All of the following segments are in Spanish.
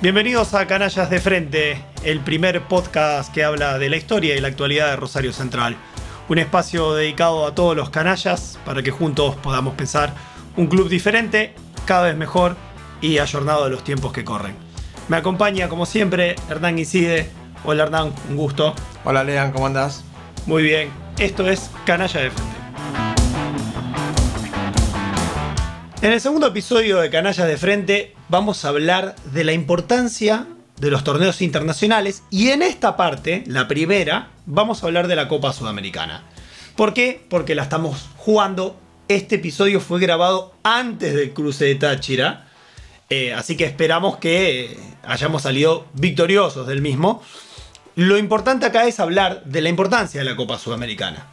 Bienvenidos a Canallas de Frente, el primer podcast que habla de la historia y la actualidad de Rosario Central. Un espacio dedicado a todos los canallas para que juntos podamos pensar un club diferente, cada vez mejor y ayornado de los tiempos que corren. Me acompaña, como siempre, Hernán Guiside. Hola Hernán, un gusto. Hola Lean, ¿cómo andás? Muy bien, esto es Canalla de Frente. En el segundo episodio de Canallas de Frente vamos a hablar de la importancia de los torneos internacionales y en esta parte, la primera, vamos a hablar de la Copa Sudamericana. ¿Por qué? Porque la estamos jugando. Este episodio fue grabado antes del cruce de Táchira, eh, así que esperamos que hayamos salido victoriosos del mismo. Lo importante acá es hablar de la importancia de la Copa Sudamericana.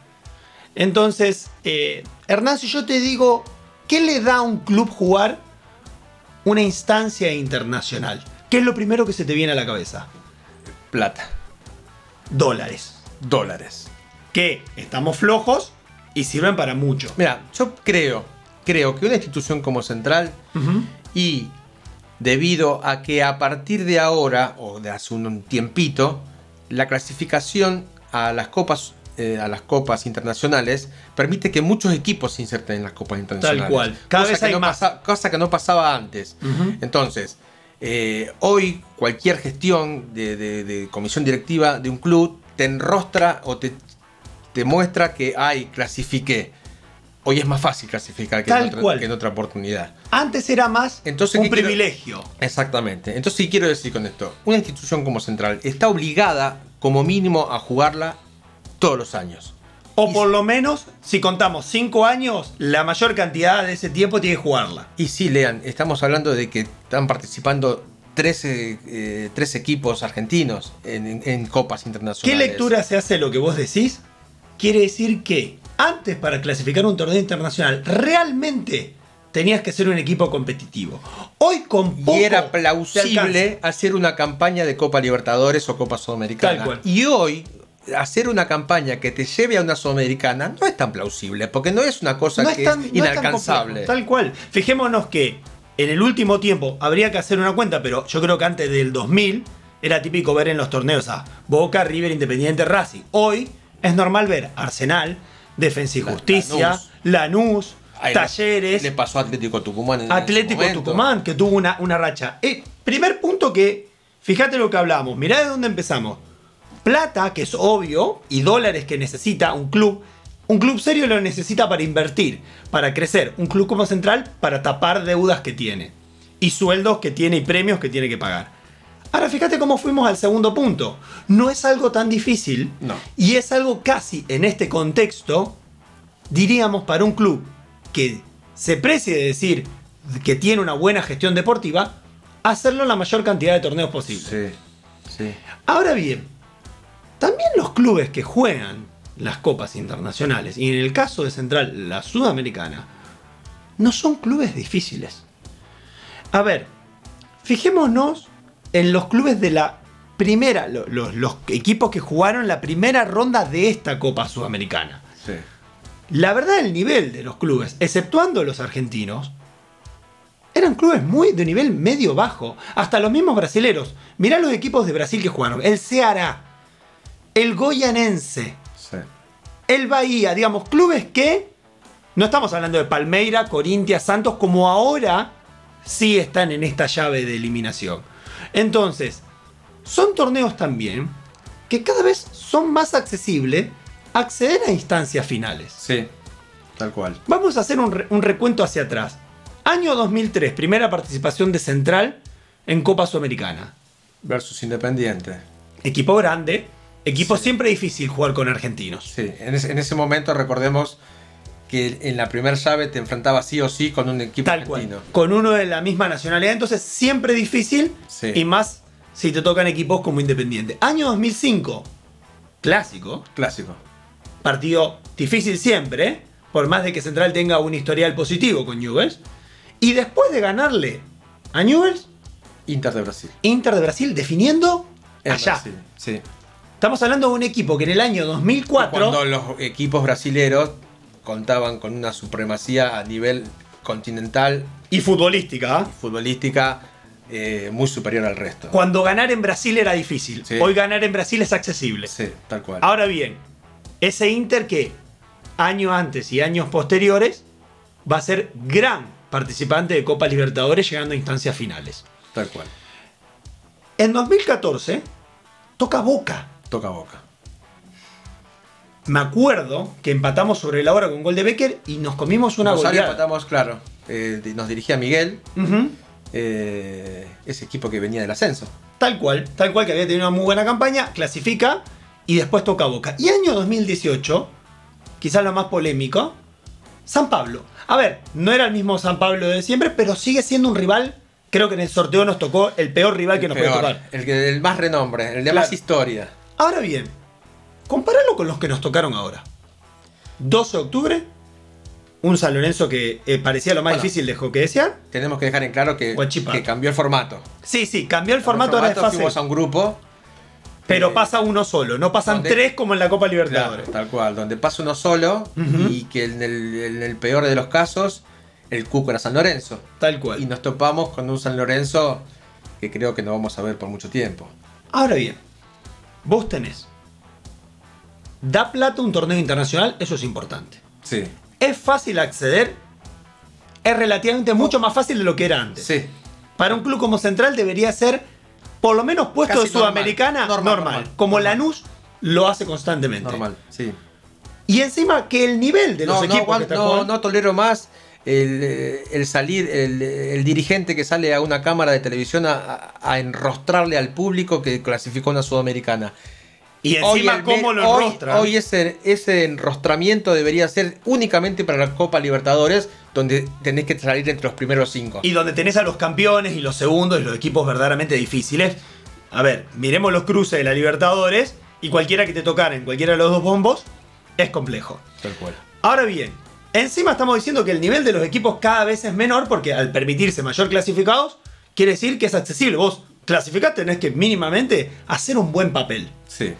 Entonces, eh, Hernán, si yo te digo ¿Qué le da a un club jugar una instancia internacional? ¿Qué es lo primero que se te viene a la cabeza? Plata. Dólares. Dólares. Que estamos flojos y sirven para mucho. Mira, yo creo, creo que una institución como Central y debido a que a partir de ahora o de hace un tiempito, la clasificación a las copas eh, a las copas internacionales permite que muchos equipos se inserten en las copas internacionales. Tal cual. Cada cosa vez que hay no más. pasa- cosa que no pasaba antes. Entonces, eh, hoy cualquier gestión de, de- de comisión directiva de un club te enrostra o te, te muestra que, ay, clasifiqué. Hoy es más fácil clasificar que, en, otra, cual. que en otra oportunidad. Antes era más Entonces, un ¿qué quiero- privilegio. Exactamente. Entonces, sí quiero decir con esto, una institución como Central está obligada, como mínimo, a jugarla todos los años. O por lo menos, si contamos 5 años, la mayor cantidad de ese tiempo tiene que jugarla. Y sí, lean, estamos hablando de que están participando 13, eh, tres equipos argentinos en, en- en copas ¿Qué internacionales. lectura se hace de lo que vos decís? Quiere decir que antes para clasificar un torneo internacional realmente tenías que ser un equipo competitivo. Hoy con poco Y era plausible hacer una campaña de Copa Libertadores o Copa Sudamericana. Tal cual. Y hoy, hacer una campaña que te lleve a una Sudamericana no es tan plausible, porque no es una cosa no que es tan, es no es tan inalcanzable. complejo, tal cual. Fijémonos que en el último tiempo habría que hacer una cuenta, pero yo creo que antes del 2000 era típico ver en los torneos a Boca, River, Independiente, Racing. Hoy es normal ver Arsenal, Defensa y Justicia, Lanús. Lanús, le- Talleres. Le pasó a Atlético Tucumán en Atlético. Tucumán, que tuvo una, una racha. Eh, primer punto que, fíjate lo que hablamos, mirá de dónde empezamos. Plata, que es obvio, y dólares que necesita un club. Un club serio lo necesita para invertir, para crecer. Un club como Central para tapar deudas que tiene. Y sueldos que tiene y premios que tiene que pagar. Ahora fíjate cómo fuimos al segundo punto. No es algo tan difícil. No. Y es algo casi en este contexto, diríamos, para un club que se precie de decir que tiene una buena gestión deportiva, hacerlo en la mayor cantidad de torneos posible. Sí, sí. Ahora bien, también los clubes que juegan las copas internacionales, y en el caso de Central, la sudamericana, no son clubes difíciles. A ver, fijémonos en los clubes de la primera, lo- lo- los equipos que jugaron la primera ronda de esta Copa Sudamericana. sí. La verdad, el nivel de los clubes, exceptuando los argentinos, eran clubes muy de nivel medio bajo. Hasta los mismos brasileros. Mirá los equipos de Brasil que jugaron. El Ceará, el Goyanense, sí. el Bahía, digamos, clubes que no estamos hablando de Palmeira, Corintia, Santos, como ahora sí están en esta llave de eliminación. Entonces, son torneos también que cada vez son más accesibles acceder a instancias finales. Sí, tal cual. Vamos a hacer un, re- un recuento hacia atrás. Año 2003, primera participación de Central en Copa Sudamericana. Versus Independiente. Equipo grande, equipo Sí. siempre difícil jugar con argentinos. Sí, en ese, en ese momento recordemos que en la primera llave te enfrentabas sí o sí con un equipo Tal cual. argentino. Con uno de la misma nacionalidad, entonces siempre difícil Sí. y más si te tocan equipos como Independiente. Año 2005, clásico, Clásico. partido difícil siempre, por más de que Central tenga un historial positivo con Newell's. Y después de ganarle a Newell's, Inter de Brasil. Inter de Brasil definiendo En allá. Brasil, Sí. Estamos hablando de un equipo que en el año 2004 Cuando los equipos brasileros contaban con una supremacía a nivel continental y futbolística, ¿ah? futbolística eh, muy superior al resto. Cuando ganar en Brasil era difícil. Sí. Hoy ganar en Brasil es accesible. Sí, tal cual. Ahora bien, ese Inter que años antes y años posteriores va a ser gran participante de Copa Libertadores llegando a instancias finales. Tal cual. En 2014 toca Boca. Toca boca. Me acuerdo que empatamos sobre la hora con gol de Becker y nos comimos una Rosario goleada. empatamos, claro. eh, nos dirigía Miguel, eh, ese equipo que venía del ascenso. Tal cual, tal cual que había tenido una muy buena campaña, clasifica y después toca Boca. Y año 2018, quizás lo más polémico, San Pablo. A ver, no era el mismo San Pablo de siempre, pero sigue siendo un rival. Creo que en el sorteo nos tocó el peor rival que nos Peor, puede tocar. el, que- el más renombre, el de Claro. más historia. Ahora bien, compáralo con los que nos tocaron ahora. 12 de octubre, un San Lorenzo que eh, parecía lo más Bueno. difícil de que desear. Tenemos que dejar en claro que, que cambió el formato. Sí, sí, cambió el formato, ahora de fase. Fuimos a un grupo, Pero eh, pasa uno solo, no pasan donde- tres como en la Copa claro, Libertadores. tal cual, donde pasa uno solo y que en el, en el peor de los casos, el cuco era San Lorenzo. Tal cual. Y nos topamos con un San Lorenzo que creo que no vamos a ver por mucho tiempo. Ahora bien, vos tenés. Da plata un torneo internacional, eso es importante. Sí. Es fácil acceder, es relativamente mucho más fácil de lo que era antes. Sí. Para un club como Central debería ser, por lo menos puesto Casi de Sudamericana, normal. normal. Normal, normal. Como Normal. Lanús lo hace constantemente. Normal, sí. Y encima que el nivel de los no, no, equipos Juan, que están no, no tolero más el, eh, el salir, el, el dirigente que sale a una cámara de televisión a, enrostrarle al público que clasificó una sudamericana. Y Hoy encima el- cómo lo hoy, enrostran. hoy ese, ese enrostramiento debería ser únicamente para la Copa Libertadores, donde tenés que salir entre los primeros cinco. Y donde tenés a los campeones y los segundos y los equipos verdaderamente difíciles. A ver, miremos los cruces de la Libertadores y cualquiera que te tocara en cualquiera de los dos bombos es complejo. Tal cual. Ahora bien, encima estamos diciendo que el nivel de los equipos cada vez es menor porque al permitirse mayor clasificados, quiere decir que es accesible. Vos clasificás, tenés que mínimamente hacer un buen papel. Sí.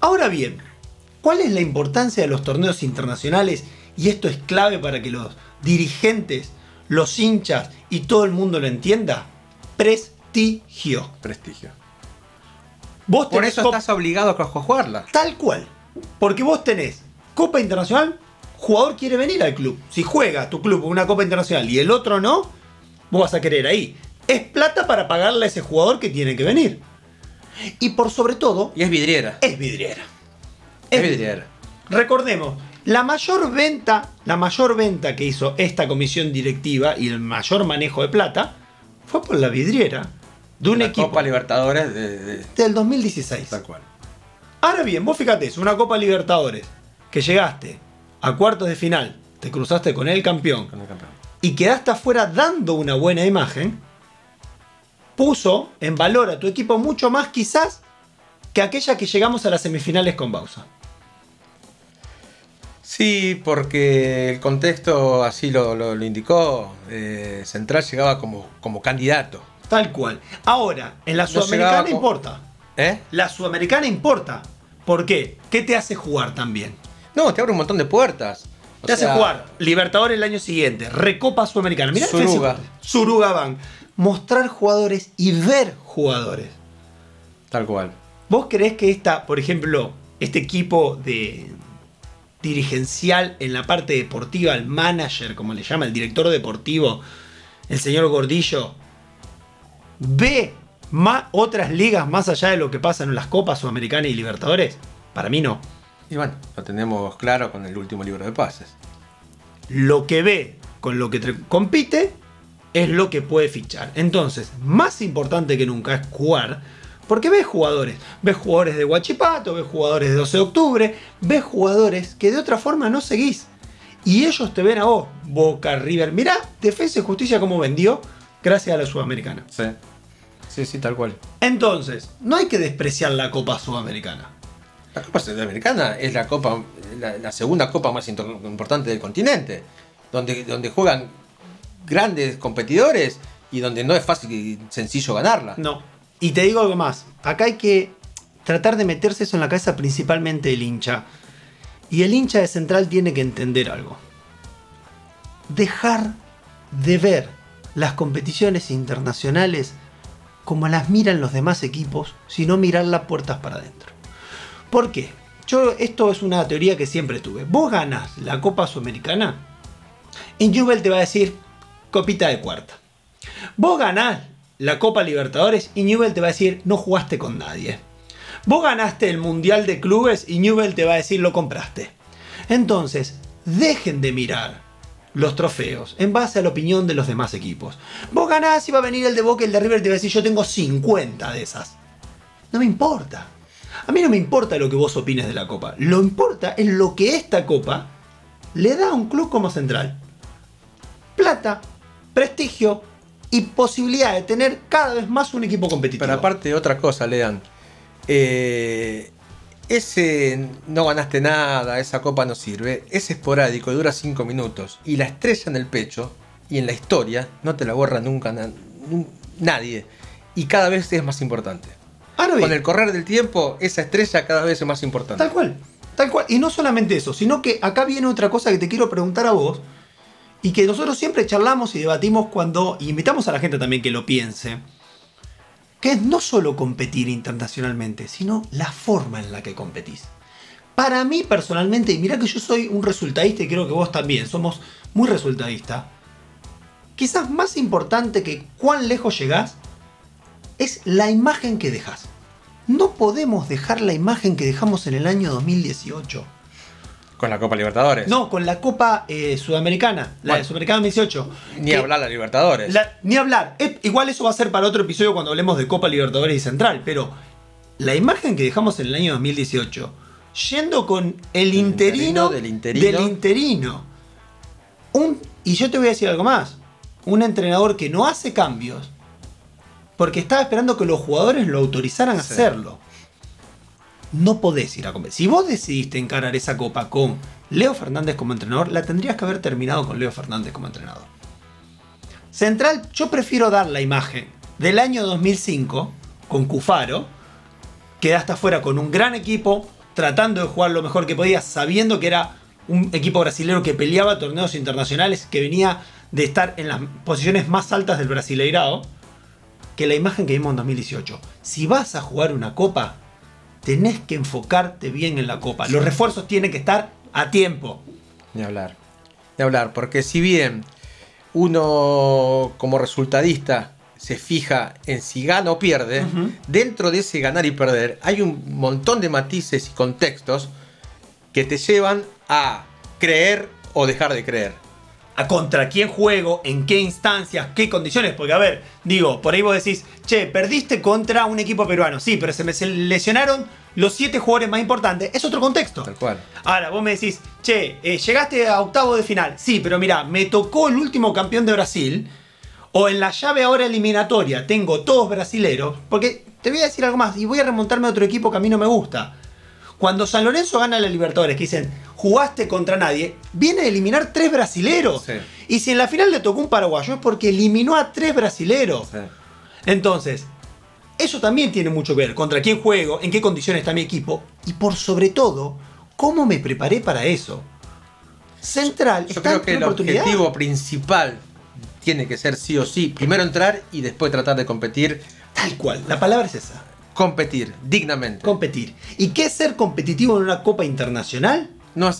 Ahora bien, ¿cuál es la importancia de los torneos internacionales? Y esto es clave para que los dirigentes, los hinchas y todo el mundo lo entienda. Prestigio. Prestigio. Vos Por eso estás obligado a jugarla. Tal cual. Porque vos tenés Copa Internacional, jugador quiere venir al club. Si juega tu club una Copa Internacional y el otro no, vos vas a querer ahí. Es plata para pagarle a ese jugador que tiene que venir. Y por sobre todo, Y es vidriera. es vidriera. Es vidriera. Recordemos, la mayor venta, la mayor venta que hizo esta comisión directiva y el mayor manejo de plata fue por la vidriera de un la equipo Copa Libertadores de, de- del 2016. tal cual. Ahora bien, vos fíjate, es una Copa Libertadores que llegaste a cuartos de final, te cruzaste con el campeón Con el campeón. y quedaste afuera dando una buena imagen, puso en valor a tu equipo mucho más quizás que aquella que llegamos a las semifinales con Bausa. Sí, porque el contexto así lo, lo- lo indicó. eh, Central llegaba como, como candidato. Tal cual. Ahora, en la No Sudamericana importa. ¿Eh? La Sudamericana importa. ¿Por qué? ¿Qué te hace jugar también? No, te abre un montón de puertas. O Te hace jugar Libertadores el año siguiente, Recopa Sudamericana. Mirá Suruga. Suruga Bank. Mostrar jugadores y ver jugadores. Tal cual. ¿Vos creés que esta, por ejemplo, este equipo de dirigencial en la parte deportiva, el manager, como le llama, el director deportivo, el señor Gordillo, ve más otras ligas más allá de lo que pasa en las Copas Sudamericanas y Libertadores? Para mí no. Y bueno, lo tenemos claro con el último libro de pases. Lo que ve con lo que compite es lo que puede fichar. Entonces, más importante que nunca es jugar, porque ves jugadores. Ves jugadores de Huachipato, ves jugadores de 12 de octubre, ves jugadores que de otra forma no seguís. Y ellos te ven a vos, Boca, River. Mirá, Defensa y Justicia como vendió gracias a la Sudamericana. Sí. Sí, sí, tal cual. Entonces, no hay que despreciar la Copa Sudamericana. La Copa Sudamericana es la segunda copa más importante del continente, donde, donde juegan grandes competidores y donde no es fácil y sencillo ganarla. No. Y te digo algo más. Acá hay que tratar de meterse eso en la cabeza principalmente del hincha. Y el hincha de Central tiene que entender algo. Dejar de ver las competiciones internacionales como las miran los demás equipos, sino mirar las puertas para adentro. ¿Por qué? Yo, esto es una teoría que siempre tuve. Vos ganas la Copa Sudamericana, en Jubel te va a decir copita de cuarta. Vos ganás la Copa Libertadores y Newell te va a decir no jugaste con nadie. Vos ganaste el Mundial de Clubes y Newell te va a decir lo compraste. Entonces, dejen de mirar los trofeos en base a la opinión de los demás equipos. Vos ganás y va a venir el de Boca y el de River te va a decir yo tengo 50 de esas. No me importa. A mí no me importa lo que vos opines de la copa. Lo importa es lo que esta copa le da a un club como Central. Plata, prestigio y posibilidad de tener cada vez más un equipo competitivo. Pero aparte de otra cosa, Lean. Eh, ese no ganaste nada, esa copa no sirve, es esporádico, dura 5 minutos. Y la estrella en el pecho y en la historia no te la borra nunca nadie. Y cada vez es más importante. Con el correr del tiempo, esa estrella cada vez es más importante. Tal cual, tal cual. Y no solamente eso, sino que acá viene otra cosa que te quiero preguntar a vos. Y que nosotros siempre charlamos y debatimos cuando. Y invitamos a la gente también que lo piense que es no solo competir internacionalmente, sino la forma en la que competís. Para mí personalmente, y mira que yo soy un resultadista y creo que vos también, somos muy resultadistas, quizás más importante que cuán lejos llegás es la imagen que dejas. No podemos dejar la imagen que dejamos en el año 2018. Con la Copa Libertadores. No, con la Copa eh, Sudamericana, la de Sudamericana 2018. Ni hablar la Libertadores. ni hablar. igual eso va a ser para otro episodio cuando hablemos de Copa Libertadores y Central, pero la imagen que dejamos en el año 2018, yendo con el, interino, del interino. Un, y yo te voy a decir algo más. Un entrenador que no hace cambios porque estaba esperando que los jugadores lo autorizaran a hacerlo no podés ir a comer. Si vos decidiste encarar esa copa con Leo Fernández como entrenador, la tendrías que haber terminado con Leo Fernández como entrenador. Central, yo prefiero dar la imagen del año 2005 con Cufaro, quedaste afuera con un gran equipo, tratando de jugar lo mejor que podía, sabiendo que era un equipo brasileño que peleaba torneos internacionales, que venía de estar en las posiciones más altas del Brasileirao, que la imagen que vimos en 2018. Si vas a jugar una copa, tenés que enfocarte bien en la copa. Los refuerzos tienen que estar a tiempo. De hablar. De hablar, porque si bien uno como resultadista se fija en si gana o pierde, dentro de ese ganar y perder hay un montón de matices y contextos que te llevan a creer o dejar de creer a contra quién juego, en qué instancias, qué condiciones. Porque, a ver, digo, por ahí vos decís, che, perdiste contra un equipo peruano. Sí, pero se me lesionaron los siete jugadores más importantes. Es otro contexto. Tal cual. Ahora, vos me decís, che, eh, llegaste a octavo de final. Sí, pero mira, me tocó el último campeón de Brasil. O en la llave ahora eliminatoria tengo todos brasileros. Porque te voy a decir algo más. Y voy a remontarme a otro equipo que a mí no me gusta. Cuando San Lorenzo gana la Libertadores, que dicen, jugaste contra nadie, viene a eliminar tres brasileros. Y si en la final le tocó un paraguayo es porque eliminó a tres brasileros. Entonces, eso también tiene mucho que ver. Contra quién juego, en qué condiciones está mi equipo y por sobre todo, cómo me preparé para eso. Central, yo creo que el objetivo principal tiene que ser sí o sí, primero entrar y después tratar de competir. Tal cual, la palabra es esa. Competir, dignamente. Competir. ¿Y qué es ser competitivo en una Copa Internacional? No,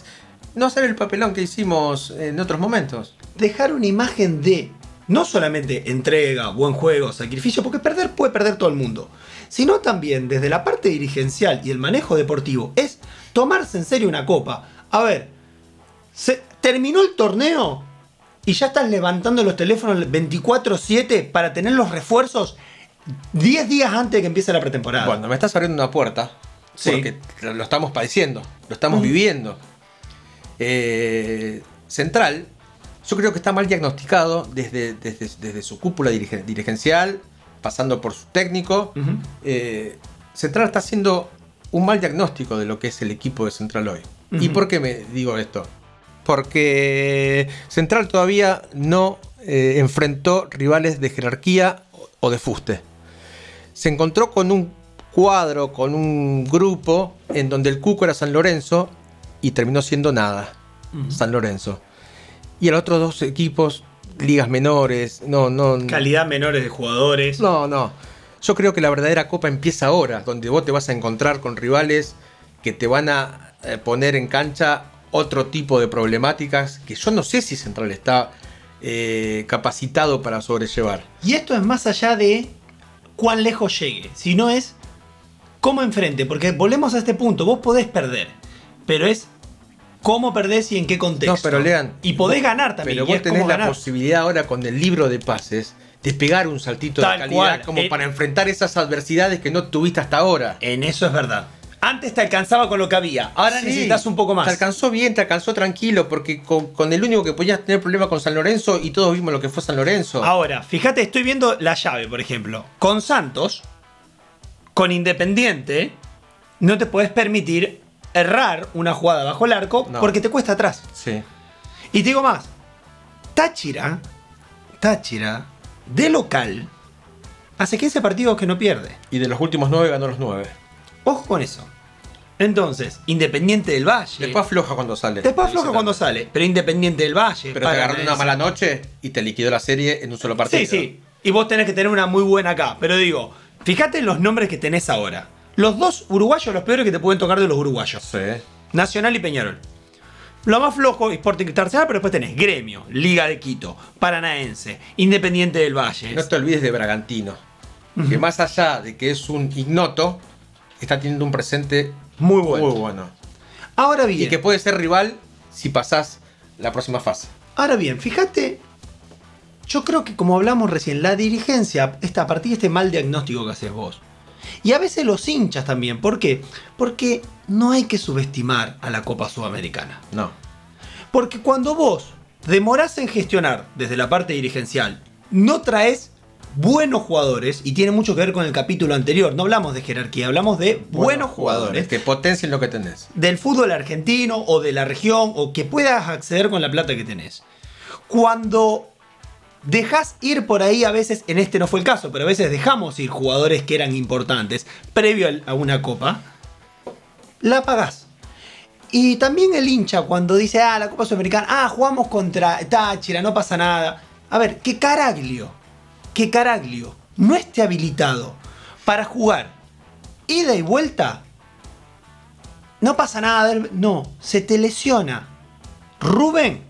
no hacer el papelón que hicimos en otros momentos. Dejar una imagen de no solamente entrega, buen juego, sacrificio, porque perder puede perder todo el mundo, sino también desde la parte dirigencial y el manejo deportivo, es tomarse en serio una copa. A ver, se terminó el torneo y ya estás levantando los teléfonos 24/7 para tener los refuerzos 10 días antes de que empiece la pretemporada. Cuando me estás abriendo una puerta, porque lo estamos padeciendo, lo estamos viviendo. Eh, Central, yo creo que está mal diagnosticado desde, desde, su cúpula dirigencial, pasando por su técnico. Eh, Central está haciendo un mal diagnóstico de lo que es el equipo de Central hoy. ¿Y por qué me digo esto? Porque Central todavía no eh, enfrentó rivales de jerarquía o de fuste. Se encontró con un cuadro, con un grupo en donde el cuco era San Lorenzo y terminó siendo nada, San Lorenzo. Y a los otros dos equipos ligas menores, no, no. Calidad menores de jugadores. No, no. Yo creo que la verdadera copa empieza ahora, donde vos te vas a encontrar con rivales que te van a eh, poner en cancha otro tipo de problemáticas que yo no sé si Central está eh, capacitado para sobrellevar. Y esto es más allá de cuán lejos llegue, sino es cómo enfrente, porque volvemos a este punto, vos podés perder, pero es cómo perdés y en qué contexto. No, pero lean. Y podés ganar también. Pero vos tenés la ganar. posibilidad ahora con el libro de pases de pegar un saltito Tal de calidad cual. como Eh, para enfrentar esas adversidades que no tuviste hasta ahora. En eso es verdad. Antes te alcanzaba con lo que había, ahora Sí, necesitas un poco más. Te alcanzó bien, te alcanzó tranquilo, porque con, con el único que podías tener problema con San Lorenzo y todos vimos lo que fue San Lorenzo. Ahora, fíjate, estoy viendo la llave, por ejemplo. Con Santos, con Independiente, no te puedes permitir errar una jugada bajo el arco No. porque te cuesta atrás. Sí. Y te digo más, Táchira, Táchira, de local, hace 15 partidos que no pierde. Y de los últimos nueve ganó los nueve. Ojo con eso. Entonces, Independiente del Valle. Después afloja cuando sale. Después afloja cuando sale, pero Independiente del Valle. Pero te agarró una mala noche y te liquidó la serie en un solo partido. Sí, sí. Y vos tenés que tener una muy buena acá. Pero digo, fíjate en los nombres que tenés ahora. Los dos uruguayos, los peores que te pueden tocar de los uruguayos. Sí. Nacional y Peñarol. Lo más flojo, Sporting Internacional, pero después tenés Gremio, Liga de Quito, Paranaense, Independiente del Valle. No te olvides de Bragantino. Que más allá de que es un ignoto, está teniendo un presente Muy bueno. muy bueno. Ahora bien, Y que puede ser rival si pasás la próxima fase. ahora bien, fíjate, yo creo que como hablamos recién, la dirigencia está a partir de este mal diagnóstico que haces vos. Y a veces los hinchas también. ¿Por qué? Porque no hay que subestimar a la Copa Sudamericana. No. Porque cuando vos demorás en gestionar desde la parte dirigencial, no traes buenos jugadores, y tiene mucho que ver con el capítulo anterior, no hablamos de jerarquía, hablamos de buenos, jugadores, Que potencien lo que tenés. del fútbol argentino o de la región, o que puedas acceder con la plata que tenés. Cuando dejas ir por ahí, a veces, en este no fue el caso, pero a veces dejamos ir jugadores que eran importantes previo a una copa, la pagás. Y también el hincha cuando dice, ah, la Copa Sudamericana, ah, jugamos contra Táchira, no pasa nada. A ver, que Caraglio, que Caraglio no esté habilitado para jugar ida y vuelta, no pasa nada. No, se te lesiona Rubén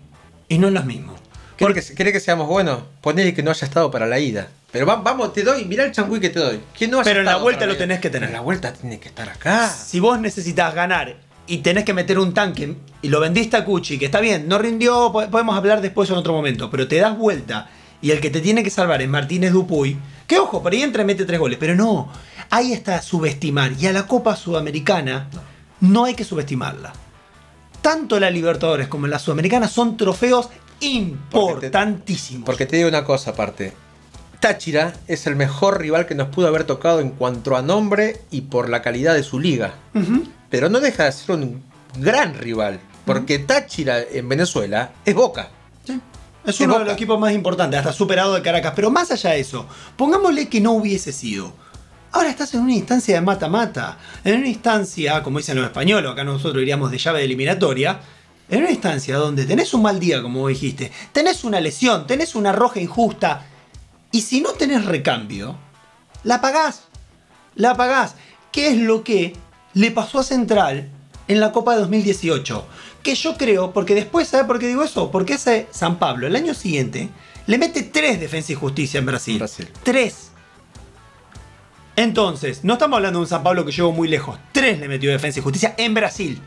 y no es lo mismo. ¿Querés que, querés que seamos buenos? Ponele que no haya estado para la ida. Pero va- vamos, te doy, mirá el changüí que te doy. Que no haya Pero en la vuelta lo tenés que tener. Pero la vuelta tiene que estar acá. Si vos necesitas ganar y tenés que meter un tanque y lo vendiste a Cuchi, que está bien, no rindió, po- podemos hablar después en otro momento, pero te das vuelta y el que te tiene que salvar es Martínez Dupuy, que ojo, por ahí entra y mete tres goles, pero no, ahí está subestimar y a la Copa Sudamericana no hay que subestimarla. Tanto la Libertadores como la Sudamericana son trofeos importantísimos. Porque te digo una cosa aparte. Táchira es el mejor rival que nos pudo haber tocado en cuanto a nombre y por la calidad de su liga. Pero no deja de ser un gran rival. Porque Táchira en Venezuela es Boca. Sí. Es uno de los equipos más importantes, hasta superado de Caracas. Pero más allá de eso, pongámosle que no hubiese sido. Ahora estás en una instancia de mata-mata. En una instancia, como dicen los españoles, acá nosotros diríamos de llave de eliminatoria. En una instancia donde tenés un mal día, como dijiste, tenés una lesión, tenés una roja injusta. Y si no tenés recambio, la pagás. La pagás. ¿Qué es lo que le pasó a Central en la Copa de 2018? Que yo creo, porque después, ¿sabe por qué digo eso? Porque ese San Pablo, el año siguiente, le mete tres defensa y justicia en Brasil. Brasil. Tres. Entonces, no estamos hablando de un San Pablo que llegó muy lejos. Tres le metió defensa y justicia en Brasil.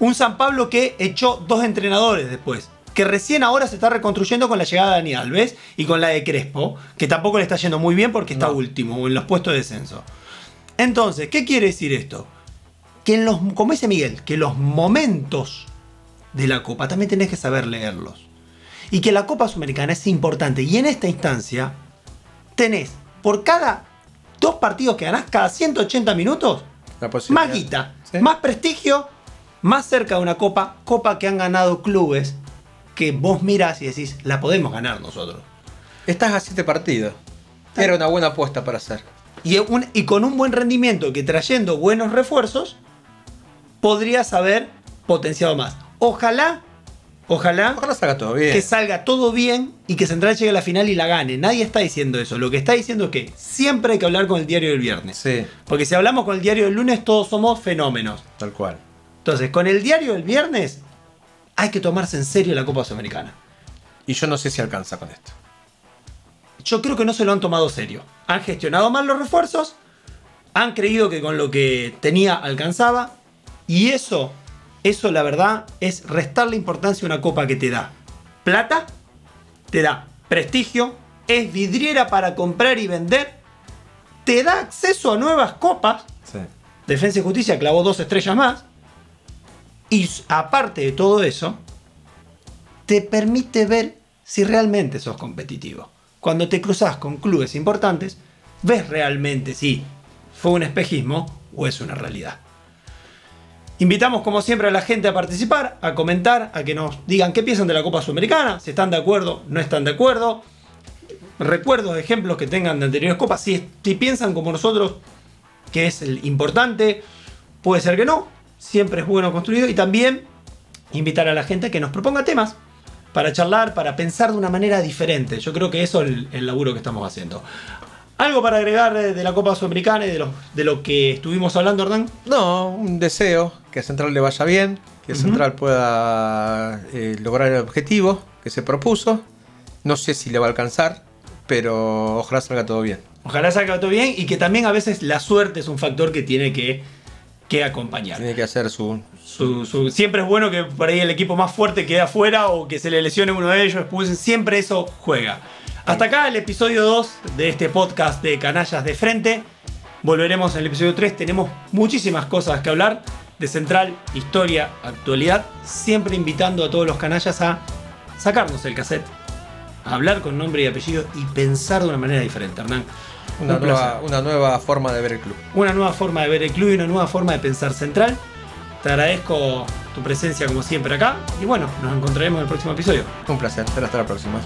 Un San Pablo que echó dos entrenadores después. Que recién ahora se está reconstruyendo con la llegada de Dani Alves y con la de Crespo, que tampoco le está yendo muy bien porque está No. último en los puestos de descenso. Entonces, ¿qué quiere decir esto? Que en los, como dice Miguel, que los momentos de la Copa también tenés que saber leerlos. Y que la Copa Sudamericana es importante. Y en esta instancia, tenés por cada dos partidos que ganás, cada 180 minutos, más guita, Sí. más prestigio, más cerca de una copa, copa que han ganado clubes que vos mirás y decís, la podemos ganar nosotros. Estás a siete partidos. Era una buena apuesta para hacer. Y, un- y con un buen rendimiento que trayendo buenos refuerzos, podrías haber potenciado más. Ojalá Ojalá, Ojalá salga todo bien. que salga todo bien y que Central llegue a la final y la gane. Nadie está diciendo eso. Lo que está diciendo es que siempre hay que hablar con el diario del viernes. Sí, Porque si hablamos con el diario del lunes, todos somos fenómenos. tal cual. Entonces, con el diario del viernes, hay que tomarse en serio la Copa Sudamericana. Y yo no sé si alcanza con esto. Yo creo que no se lo han tomado serio. Han gestionado mal los refuerzos, han creído que con lo que tenía alcanzaba, y eso, eso la verdad, es restarle importancia a una copa que te da plata, te da prestigio, es vidriera para comprar y vender, te da acceso a nuevas copas, Sí. Defensa y Justicia clavó dos estrellas más. Y aparte de todo eso, te permite ver si realmente sos competitivo. Cuando te cruzas con clubes importantes, ves realmente si fue un espejismo o es una realidad. Invitamos como siempre a la gente a participar, a comentar, a que nos digan qué piensan de la Copa Sudamericana, si están de acuerdo, no están de acuerdo. Recuerdos, ejemplos que tengan de anteriores copas, si, si piensan como nosotros que es el importante, puede ser que no, siempre es bueno construido y también invitar a la gente a que nos proponga temas para charlar, para pensar de una manera diferente. Yo creo que eso es el, el laburo que estamos haciendo. ¿Algo para agregar de la Copa Sudamericana y de lo, de lo que estuvimos hablando, Hernán? No, un deseo, que a Central le vaya bien, que Ujú. Central pueda eh, lograr el objetivo que se propuso. No sé si le va a alcanzar, pero ojalá salga todo bien. Ojalá salga todo bien y que también a veces la suerte es un factor que tiene que, que acompañar. Tiene que hacer su... Su- su- siempre es bueno que por ahí el equipo más fuerte quede afuera o que se le lesione uno de ellos, expulsen. Siempre eso juega. Hasta acá el episodio 2 de este podcast de Canallas de Frente. Volveremos en el episodio 3. Tenemos muchísimas cosas que hablar de Central, historia, actualidad. Siempre invitando a todos los canallas a sacarnos el cassette, a hablar con nombre y apellido y pensar de una manera diferente, Hernán. Una Un nueva, una nueva forma de ver el club. una nueva forma de ver el club y una nueva forma de pensar central. Te agradezco tu presencia como siempre acá y bueno, nos encontraremos en el próximo episodio. Un placer. Hasta la próxima.